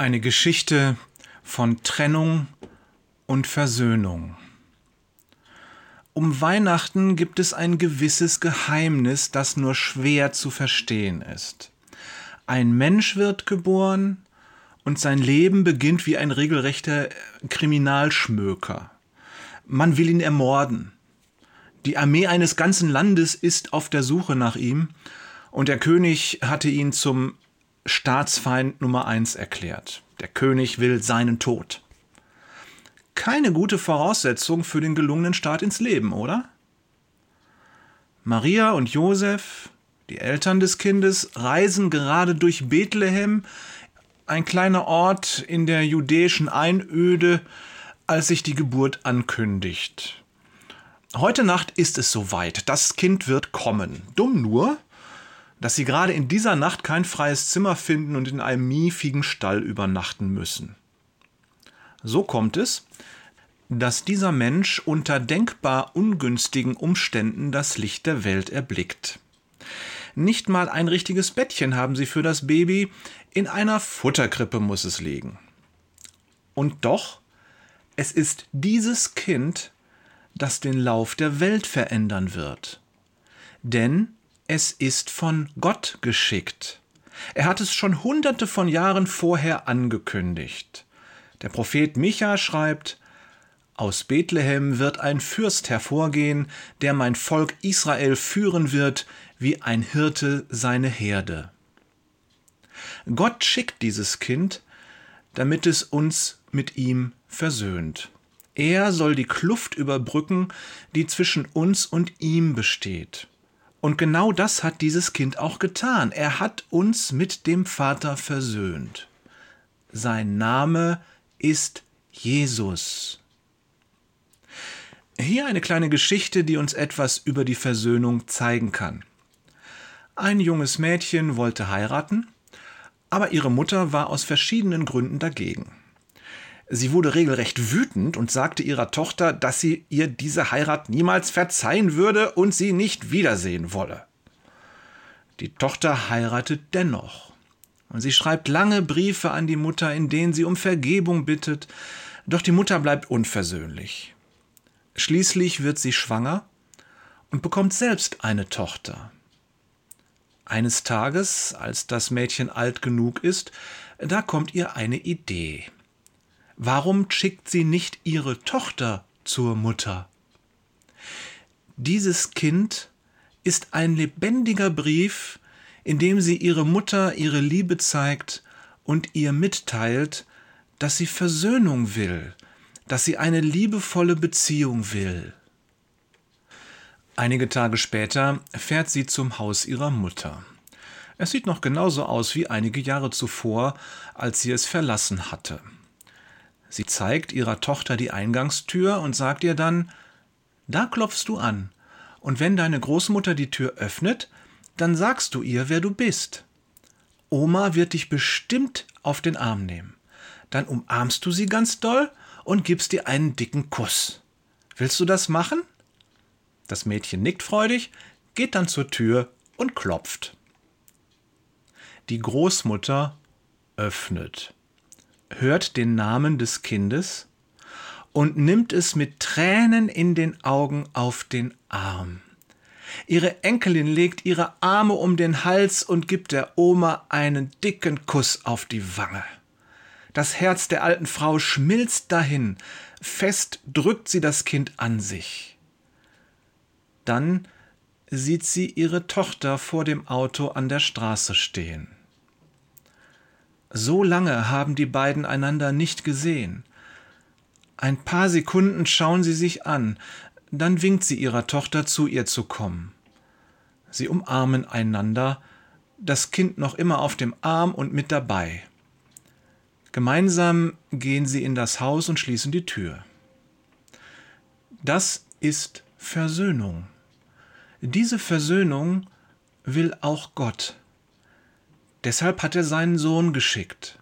Eine Geschichte von Trennung und Versöhnung. Um Weihnachten gibt es ein gewisses Geheimnis, das nur schwer zu verstehen ist. Ein Mensch wird geboren und sein Leben beginnt wie ein regelrechter Kriminalschmöker. Man will ihn ermorden. Die Armee eines ganzen Landes ist auf der Suche nach ihm und der König hatte ihn zum Staatsfeind Nummer eins erklärt. Der König will seinen Tod. Keine gute Voraussetzung für den gelungenen Start ins Leben, oder? Maria und Josef, die Eltern des Kindes, reisen gerade durch Bethlehem, ein kleiner Ort in der judäischen Einöde, als sich die Geburt ankündigt. Heute Nacht ist es soweit, das Kind wird kommen. Dumm nur, dass sie gerade in dieser Nacht kein freies Zimmer finden und in einem miefigen Stall übernachten müssen. So kommt es, dass dieser Mensch unter denkbar ungünstigen Umständen das Licht der Welt erblickt. Nicht mal ein richtiges Bettchen haben sie für das Baby, in einer Futterkrippe muss es liegen. Und doch, es ist dieses Kind, das den Lauf der Welt verändern wird. Denn es ist von Gott geschickt. Er hat es schon hunderte von Jahren vorher angekündigt. Der Prophet Micha schreibt, aus Bethlehem wird ein Fürst hervorgehen, der mein Volk Israel führen wird, wie ein Hirte seine Herde. Gott schickt dieses Kind, damit es uns mit ihm versöhnt. Er soll die Kluft überbrücken, die zwischen uns und ihm besteht. Und genau das hat dieses Kind auch getan. Er hat uns mit dem Vater versöhnt. Sein Name ist Jesus. Hier eine kleine Geschichte, die uns etwas über die Versöhnung zeigen kann. Ein junges Mädchen wollte heiraten, aber ihre Mutter war aus verschiedenen Gründen dagegen. Sie wurde regelrecht wütend und sagte ihrer Tochter, dass sie ihr diese Heirat niemals verzeihen würde und sie nicht wiedersehen wolle. Die Tochter heiratet dennoch. Und sie schreibt lange Briefe an die Mutter, in denen sie um Vergebung bittet, doch die Mutter bleibt unversöhnlich. Schließlich wird sie schwanger und bekommt selbst eine Tochter. Eines Tages, als das Mädchen alt genug ist, da kommt ihr eine Idee. Warum schickt sie nicht ihre Tochter zur Mutter? Dieses Kind ist ein lebendiger Brief, in dem sie ihre Mutter ihre Liebe zeigt und ihr mitteilt, dass sie Versöhnung will, dass sie eine liebevolle Beziehung will. Einige Tage später fährt sie zum Haus ihrer Mutter. Es sieht noch genauso aus wie einige Jahre zuvor, als sie es verlassen hatte. Sie zeigt ihrer Tochter die Eingangstür und sagt ihr dann Da klopfst du an, und wenn deine Großmutter die Tür öffnet, dann sagst du ihr, wer du bist. Oma wird dich bestimmt auf den Arm nehmen. Dann umarmst du sie ganz doll und gibst ihr einen dicken Kuss. Willst du das machen? Das Mädchen nickt freudig, geht dann zur Tür und klopft. Die Großmutter öffnet hört den Namen des Kindes und nimmt es mit Tränen in den Augen auf den Arm. Ihre Enkelin legt ihre Arme um den Hals und gibt der Oma einen dicken Kuss auf die Wange. Das Herz der alten Frau schmilzt dahin, fest drückt sie das Kind an sich. Dann sieht sie ihre Tochter vor dem Auto an der Straße stehen. So lange haben die beiden einander nicht gesehen. Ein paar Sekunden schauen sie sich an, dann winkt sie ihrer Tochter zu ihr zu kommen. Sie umarmen einander, das Kind noch immer auf dem Arm und mit dabei. Gemeinsam gehen sie in das Haus und schließen die Tür. Das ist Versöhnung. Diese Versöhnung will auch Gott. Deshalb hat er seinen Sohn geschickt.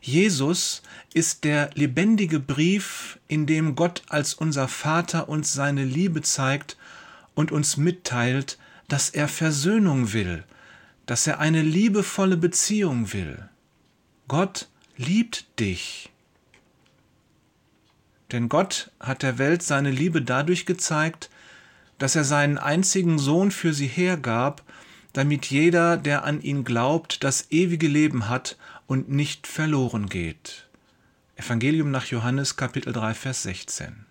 Jesus ist der lebendige Brief, in dem Gott als unser Vater uns seine Liebe zeigt und uns mitteilt, dass er Versöhnung will, dass er eine liebevolle Beziehung will. Gott liebt dich. Denn Gott hat der Welt seine Liebe dadurch gezeigt, dass er seinen einzigen Sohn für sie hergab, damit jeder, der an ihn glaubt, das ewige Leben hat und nicht verloren geht. Evangelium nach Johannes Kapitel 3 Vers 16.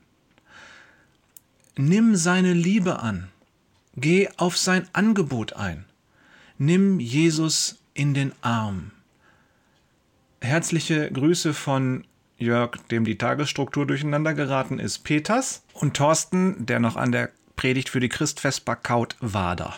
Nimm seine Liebe an, geh auf sein Angebot ein, nimm Jesus in den Arm. Herzliche Grüße von Jörg, dem die Tagesstruktur durcheinander geraten ist, Peters und Thorsten, der noch an der Predigt für die Christfestbar kaut, Wader.